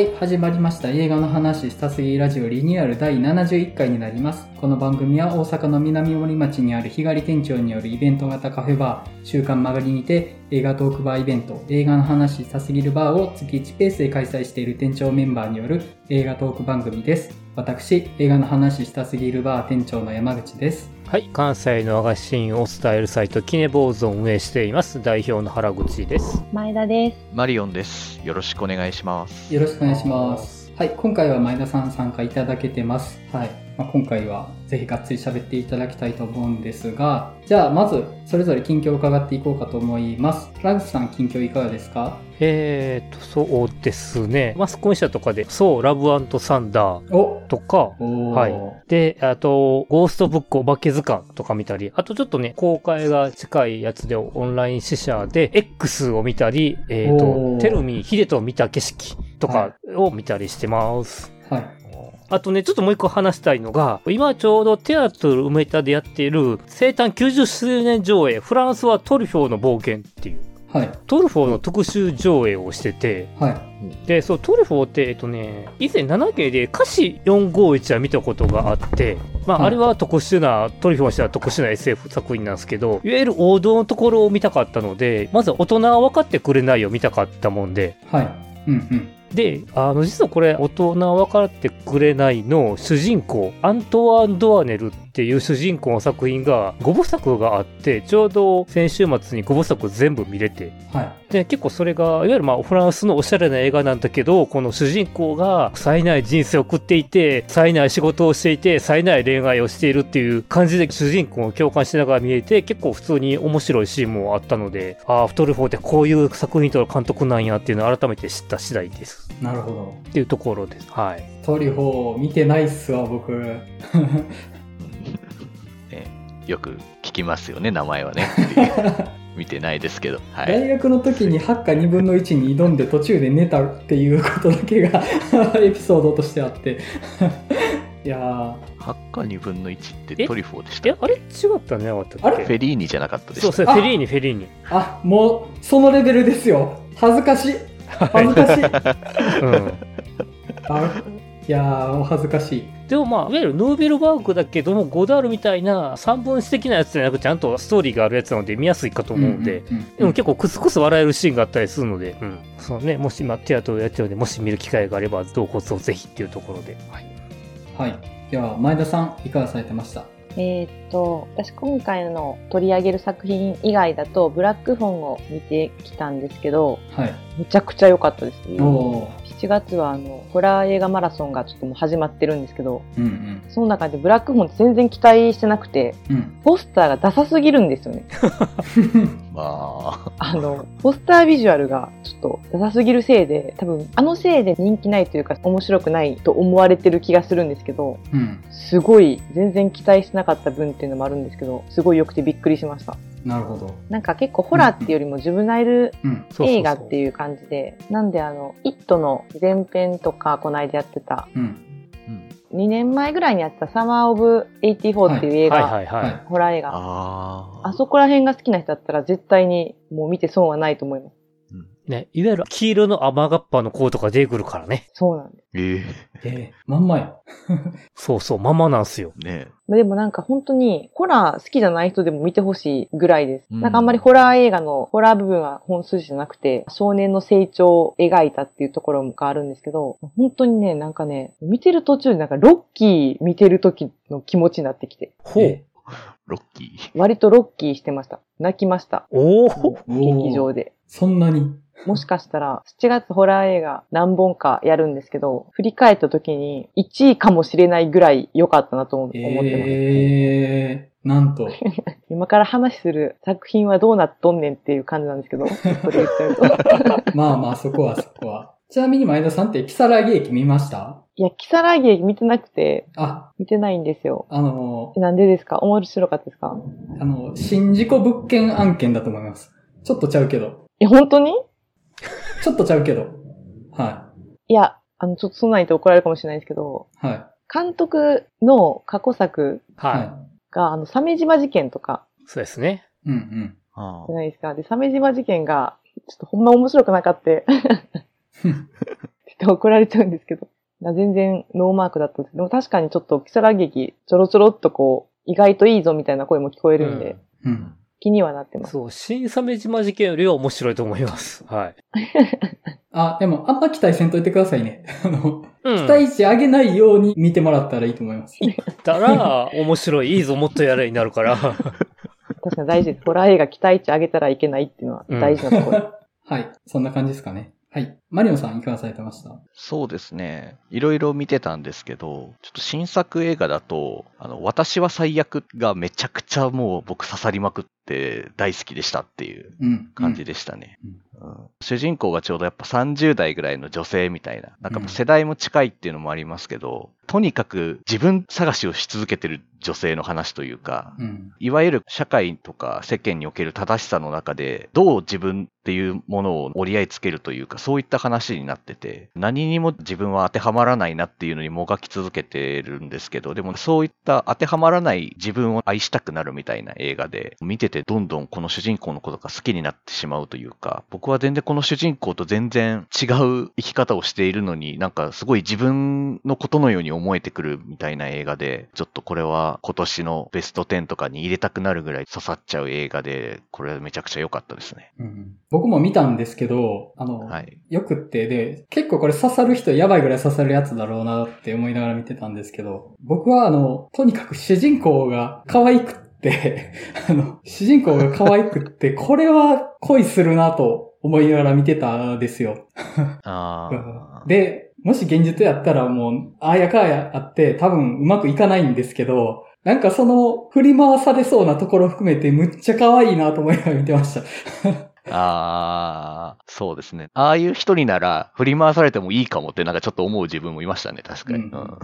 はい、始まりました。映画の話したすぎラジオリニューアル第71回になります。この番組は大阪の南森町にある日帰り店長によるイベント型カフェバー、週刊曲がりにて映画トークバーイベント、映画の話したすぎるバーを月1ペースで開催している店長メンバーによる映画トーク番組です。私、映画の話したすぎるバー店長の山口です。はい、関西の和菓子シーンを伝えるサイトキネボーズを運営しています代表の原口です。前田です。マリオンです。よろしくお願いします。よろしくお願いします。はい、今回は前田さん参加いただけてます。はい。まあ、今回はぜひがっつり喋っていただきたいと思うんですが、じゃあまずそれぞれ近況を伺っていこうかと思います。ラグスさん近況いかがですか？えーと、そうですね。マスコミ社とかで、そう、ラブサンダーおとか、はい。で、あと、ゴーストブックお化け図鑑とか見たり、あとちょっとね、公開が近いやつでオンライン試写で、X を見たり、えっ、おーと、テルミ、ヒデと見た景色とかを見たりしてます。はい。あとね、ちょっともう一個話したいのが、今ちょうどテアトル梅田でやっている生誕90周年上映、フランスはトリュフォーの冒険っていう、はい。トリュフォーの特集上映をしてて、はい。で、そう、トリュフォーって、えっとね、以前 7K で歌詞451は見たことがあって、まあ、はいあれは特殊な、トリュフォーにしては特殊な SF 作品なんですけど、いわゆる王道のところを見たかったので、まず大人は分かってくれないを見たかったもんで、はい。うんうん。で、あの、実はこれ、大人は分かってくれないの主人公、アントワン・ドアネルっていう主人公の作品が5部作があって、ちょうど先週末に5部作全部見れて、はい。で、結構それが、いわゆるまあ、フランスのおしゃれな映画なんだけど、この主人公が冴えない人生を送っていて、冴えない仕事をしていて、冴えない恋愛をしているっていう感じで主人公を共感しながら見えて、結構普通に面白いシーンもあったので、ああ、フトルフォーってこういう作品と監督なんやっていうのを改めて知った次第です。なるほど。っていうところです。はい。トリュフォー見てないっすわ、僕。ねよく聞きますよね、名前はね。見てないですけど。はい。大学の時にハッカ2分の1に挑んで途中で寝たっていうことだけが エピソードとしてあって。いやー、ハッカ2分の1ってえトリュフォーでしたっ、け？えあれ違ったね、あったっけあれ？フェリーニじゃなかったでそう、したそれフェリーニ、フェリーニ。あ、もう、そのレベルですよ。恥ずかしい。恥ずかしい。うん。あいやー、お恥ずかしい。でもまあ、いわゆるヌーベルバーグだけども、ゴダールみたいな三分子的なやつじゃなくちゃんとストーリーがあるやつなので見やすいかと思うんで、うんうんうんでも結構クスクス笑えるシーンがあったりするので、うん。そうね、もし今テアトルやってるので、もし見る機会があれば、どうこそぜひっていうところで。はい。はい。では、前田さん、いかがされてました？えーっと、私今回の取り上げる作品以外だと、ブラックフォンを見てきたんですけど、はい。めちゃくちゃ良かったです。おー。7月はあの、ホラー映画マラソンがちょっともう始まってるんですけど、うんうん。その中でブラックフォンって全然期待してなくて、うん。ポスターがダサすぎるんですよね。まあ、あの、ポスタービジュアルがちょっとダサすぎるせいで、多分あのせいで人気ないというか面白くないと思われてる気がするんですけど、うん。すごい全然期待してなかった分っていうのもあるんですけど、すごい良くてびっくりしました。なるほど。なんか結構ホラーっていうよりも自分ナイルうん。そうそうそう映画っていう感じで、なんであの、イットの前編とかこの間やってた、うん。うん、2年前ぐらいにやったサマーオブ84っていう映画、はいはいはい。はいホラー映画。ああそこら辺が好きな人だったら絶対にもう見て損はないと思います。うんね、いわゆる黄色の雨がっぱの子とか出てくるからね。そうなんです。ええー、まんまや。そうそう、ままなんすよ。えねでもなんか本当にホラー好きじゃない人でも見てほしいぐらいです。うんなんかあんまりホラー映画のホラー部分は本筋じゃなくて少年の成長を描いたっていうところがあるんですけど、本当にね、なんかね、見てる途中でなんかロッキー見てる時の気持ちになってきて、ほう。えロッキー。割とロッキーしてました。泣きました。おおー劇場で。そんなに。もしかしたら、7月ホラー映画何本かやるんですけど、振り返った時に1位かもしれないぐらい良かったなと思思ってます。えー、なんと。今から話する作品はどうなっとんねんっていう感じなんですけど、それ言っちゃうと。まあまあ、そこはそこは。ちなみに前田さんって、キサラギ駅見ました？いや、キサラゲ見てなくて、あ、見てないんですよ。あの、なんでですか？面白かったですか？あの、新事故物件案件だと思います。ちょっとちゃうけど。え、本当に？ちょっとちゃうけど。はいや、あの、ちょっとそんなん言って怒られるかもしれないですけど、い。はい。監督の過去作はい。はが、あの、鮫島事件とか、そうですね。い。うんうん。あじゃないですか。で、鮫島事件が、ちょっとほんま面白くなかった。って怒られちゃうんですけど。全然ノーマークだったんですけど、でも確かにちょっとキサラ劇ちょろちょろっとこう、意外といいぞみたいな声も聞こえるんで、うん。気にはなってます。そう、新鮫島事件よりは面白いと思います。はい。あ、でも、あんま期待せんといてくださいね。あの、うん。期待値上げないように見てもらったらいいと思います。たら、面白い、いいぞ、もっとやれになるから。確かに大事です。ホラー映画期待値上げたらいけないっていうのは大事なところ。はい。そんな感じですかね。はい。マリオンさんいかがされてました？そうですね。いろいろ見てたんですけど、ちょっと新作映画だと、あの、私は最悪がめちゃくちゃもう僕刺さりまくって大好きでしたっていううん。感じでしたね。うんうん主人公がちょうどやっぱ30代ぐらいの女性みたいな、なんか世代も近いっていうのもありますけど、とにかく自分探しをし続けてる女性の話というか、うん。いわゆる社会とか世間における正しさの中で、どう自分っていうものを折り合いつけるというか、そういった話になってて、何にも自分は当てはまらないなっていうのにもがき続けてるんですけど、でもそういった当てはまらない自分を愛したくなるみたいな映画で、見ててどんどんこの主人公のことが好きになってしまうというか、僕は全然この主人公と全然違う生き方をしているのに、なんかすごい自分のことのように思えてくるみたいな映画で、ちょっとこれは今年のベスト10とかに入れたくなるぐらい刺さっちゃう映画で、これめちゃくちゃ良かったですね。うん僕も見たんですけど、あの、はい。よくって、で、結構これ刺さる人やばいぐらい刺さるやつだろうなって思いながら見てたんですけど、僕はあの、とにかく主人公が可愛くって、あの、主人公が可愛くって、これは恋するなと思いながら見てたんですよ。ああ。で、もし現実やったらもう、ああやかあやあって多分うまくいかないんですけど、なんかその振り回されそうなところ含めてむっちゃ可愛いなと思いながら見てました。ああ、そうですね。ああいう人になら振り回されてもいいかもってなんかちょっと思う自分もいましたね、確かに。うんうん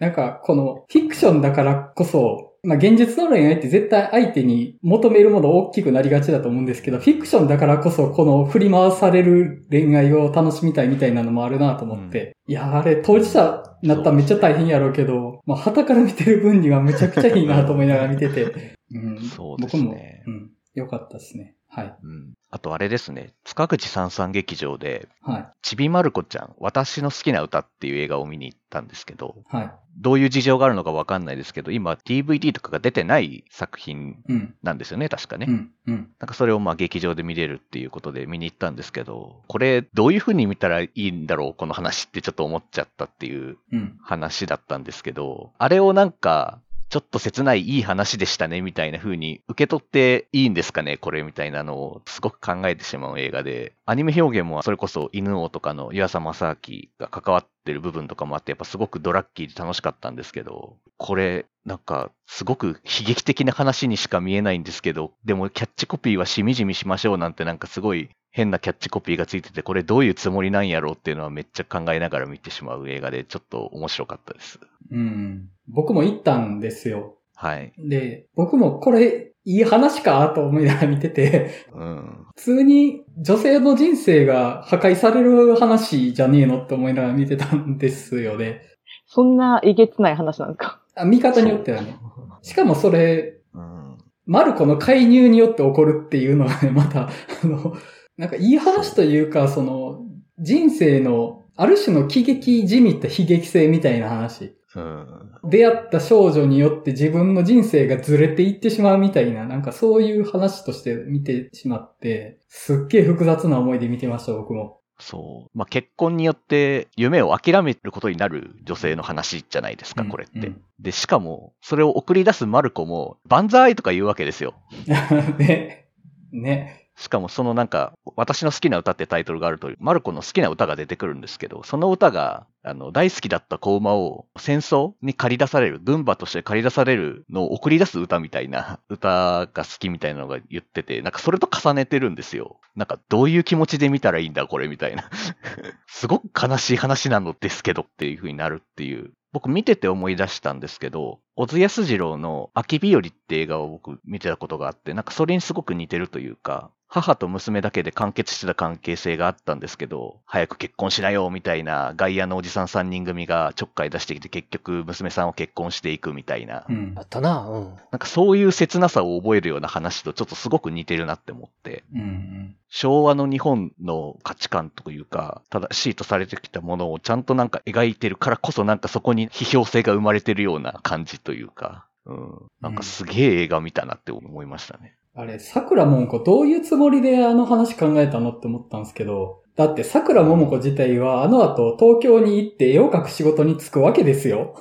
なんか、このフィクションだからこそ、まあ現実の恋愛って絶対相手に求めるもの大きくなりがちだと思うんですけど、フィクションだからこそこの振り回される恋愛を楽しみたいみたいなのもあるなと思って。いや、あれ当事者になったらめっちゃ大変やろうけど、まあ旗から見てる分にはめちゃくちゃいいなと思いながら見てて。うん、そうです僕も、ねうん、よかったですね。はい。うんあとあれですね、塚口三三劇場で、はい。ちびまる子ちゃん、私の好きな歌っていう映画を見に行ったんですけど、はい。どういう事情があるのかわかんないですけど、今 DVD とかが出てない作品うん。なんですよね、確かね。うん。うん。なんかそれをまあ劇場で見れるっていうことで見に行ったんですけど、これどういう風に見たらいいんだろう、この話ってちょっと思っちゃったっていううん。話だったんですけど、あれをなんか、ちょっと切ないいい話でしたねみたいな風に受け取っていいんですかねこれみたいなのをすごく考えてしまう映画で、アニメ表現もそれこそ犬王とかの湯浅正明が関わってる部分とかもあって、やっぱすごくドラッキーで楽しかったんですけど、これなんかすごく悲劇的な話にしか見えないんですけど、でもキャッチコピーはしみじみしましょうなんてなんかすごい変なキャッチコピーがついてて、これどういうつもりなんやろうっていうのはめっちゃ考えながら見てしまう映画で、ちょっと面白かったです。うん。僕も行ったんですよ。はい。で、僕もこれ、いい話かと思いながら見てて、うん。普通に女性の人生が破壊される話じゃねえのって思いながら見てたんですよね。そんなえげつない話なんですかあ見方によってはね。しかもそれ、うん。マルコの介入によって起こるっていうのはね、また、あの、なんかいい話というか、その、人生の、ある種の喜劇じみった悲劇性みたいな話。うん。出会った少女によって自分の人生がずれていってしまうみたいな、なんかそういう話として見てしまって、すっげえ複雑な思いで見てました、僕も。そう。まあ、結婚によって夢を諦めることになる女性の話じゃないですか、うんこれって。うんで、しかも、それを送り出すマルコも、万歳とか言うわけですよ。ね。ね。しかもそのなんか、私の好きな歌ってタイトルがあると、マルコの好きな歌が出てくるんですけど、その歌が、あの、大好きだった子馬を戦争に借り出される、軍馬として借り出されるのを送り出す歌みたいな歌が好きみたいなのが言ってて、なんかそれと重ねてるんですよ。なんかどういう気持ちで見たらいいんだこれみたいな。すごく悲しい話なのですけどっていう風になるっていう。僕見てて思い出したんですけど、小津安二郎の秋日和って映画を僕見てたことがあって、なんかそれにすごく似てるというか、母と娘だけで完結してた関係性があったんですけど、早く結婚しなよみたいな外野のおじさん3人組がちょっかい出してきて結局娘さんを結婚していくみたいな、うんあ。ったな。うん。なんかそういう切なさを覚えるような話とちょっとすごく似てるなって思って、うんうん。昭和の日本の価値観というか、正しいとされてきたものをちゃんとなんか描いてるからこそなんかそこに批評性が生まれてるような感じというか、うん。なんかすげえ映画見たなって思いましたね。あれ、桜ももこどういうつもりであの話考えたのって思ったんですけど、だって桜ももこ自体はあの後東京に行って絵を描く仕事に就くわけですよ。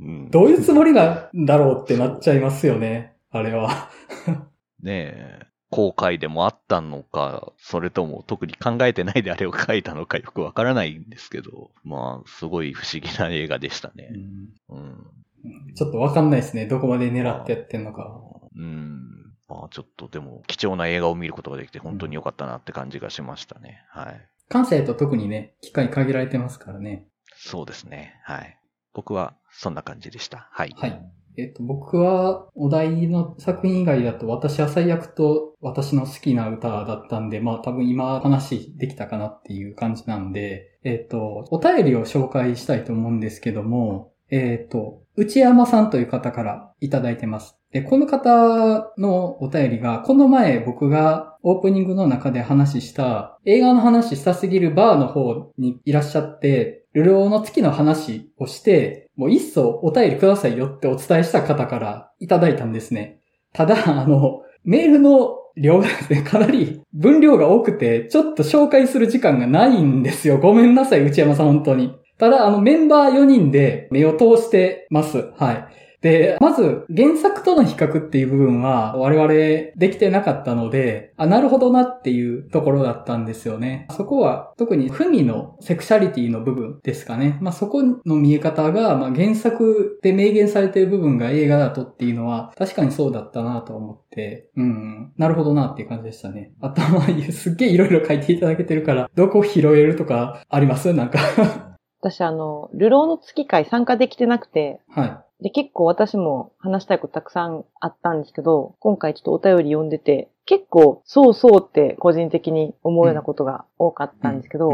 うん。どういうつもりなんだろうってなっちゃいますよね。あれは。ねえ、後悔でもあったのか、それとも特に考えてないであれを書いたのかよくわからないんですけど、まあ、すごい不思議な映画でしたね。うん。ちょっとわかんないですね。どこまで狙ってやってんのか。うん。まあ、ちょっとでも、貴重な映画を見ることができて本当に良かったなって感じがしましたね。はい。関西と特にね、機会限られてますからね。そうですね。はい。僕はそんな感じでした。はい。はい。えっと、僕は、お題の作品以外だと、私は最悪と私の好きな歌だったんで、まあ多分今話できたかなっていう感じなんで、えっと、お便りを紹介したいと思うんですけども、えっと、内山さんという方からいただいてます。で、この方のお便りが、この前僕がオープニングの中で話した、映画の話したすぎるバーの方にいらっしゃって、ルローの月の話をして、もういっそお便りくださいよってお伝えした方からいただいたんですね。ただ、あの、メールの量がですね、かなり分量が多くて、ちょっと紹介する時間がないんですよ。ごめんなさい、内山さん、本当に。ただ、あの、メンバー4人で目を通してます。はい。で、まず、原作との比較っていう部分は、我々できてなかったので、あ、なるほどなっていうところだったんですよね。そこは、特に、ふみのセクシャリティの部分ですかね。まあ、そこの見え方が、まあ、原作で明言されてる部分が映画だとっていうのは、確かにそうだったなと思って、うん、なるほどなっていう感じでしたね。あとは、すっげえいろいろ書いていただけてるから、どこ拾えるとかあります？なんか。私あの、流浪の月会参加できてなくて、はい。で、結構私も話したいことたくさんあったんですけど、今回ちょっとお便り読んでて、結構そうそうって個人的に思うようなことが多かったんですけど。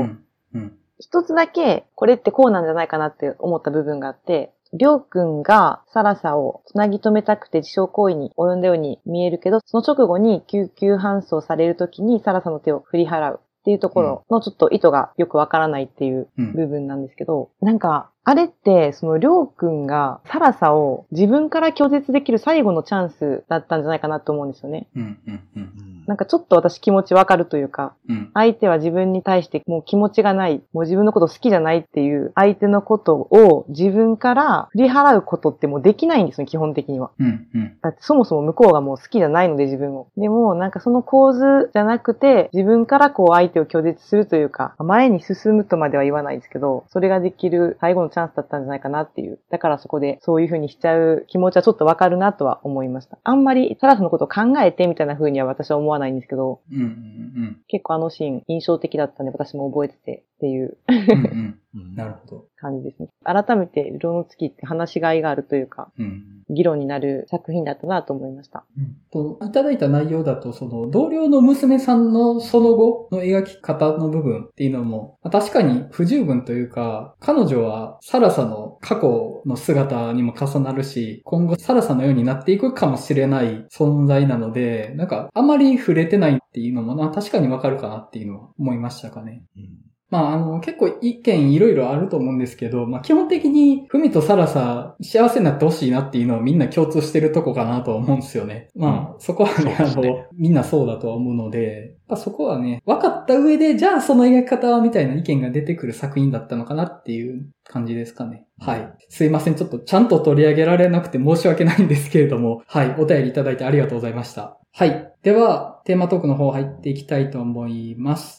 一つだけこれってこうなんじゃないかなって思った部分があって、りょうくんがサラサをつなぎ止めたくて自傷行為に及んだように見えるけど、その直後に救急搬送されるときにサラサの手を振り払うっていうところのちょっと意図がよくわからないっていううん。部分なんですけど、なんか、あれって、そのりょうくんがサラサを自分から拒絶できる最後のチャンスだったんじゃないかなと思うんですよね。うん。うん。うん。なんかちょっと私気持ちわかるというか、うん。相手は自分に対してもう気持ちがない、もう自分のこと好きじゃないっていう相手のことを自分から振り払うことってもうできないんですよ、基本的には。うん。うん。だってそもそも向こうがもう好きじゃないので自分を。でもなんかその構図じゃなくて自分からこう相手を拒絶するというか、前に進むとまでは言わないですけど、それができる最後のチャンスだったんじゃないかなっていう。だからそこでそういう風にしちゃう気持ちはちょっとわかるなとは思いました。あんまりサラスのことを考えてみたいな風には私は思わないんですけど、うん。うん。結構あのシーン印象的だったんで私も覚えててっていううん。うん。うんなるほど。感じですね。改めて、色の月って話しがいがあるというか、うん。議論になる作品だったなと思いました。と、いただいた内容だと、その、同僚の娘さんのその後の描き方の部分っていうのも、まあ確かに不十分というか、彼女はサラサの過去の姿にも重なるし、今後サラサのようになっていくかもしれない存在なので、なんか、あまり触れてないっていうのも、まあ確かにわかるかなっていうのは思いましたかね。うんまあ、あの、結構意見いろいろあると思うんですけど、まあ、基本的に、ふみとサラサ、幸せになってほしいなっていうのはみんな共通してるとこかなとは思うんですよね。まあ、そこはね、あの、みんなそうだとは思うので、まあ、そこはね、分かった上で、じゃあその描き方はみたいな意見が出てくる作品だったのかなっていう感じですかね。はい。すいません。ちょっとちゃんと取り上げられなくて申し訳ないんですけれども、はい。お便りいただいてありがとうございました。はい。では、テーマトークの方入っていきたいと思います。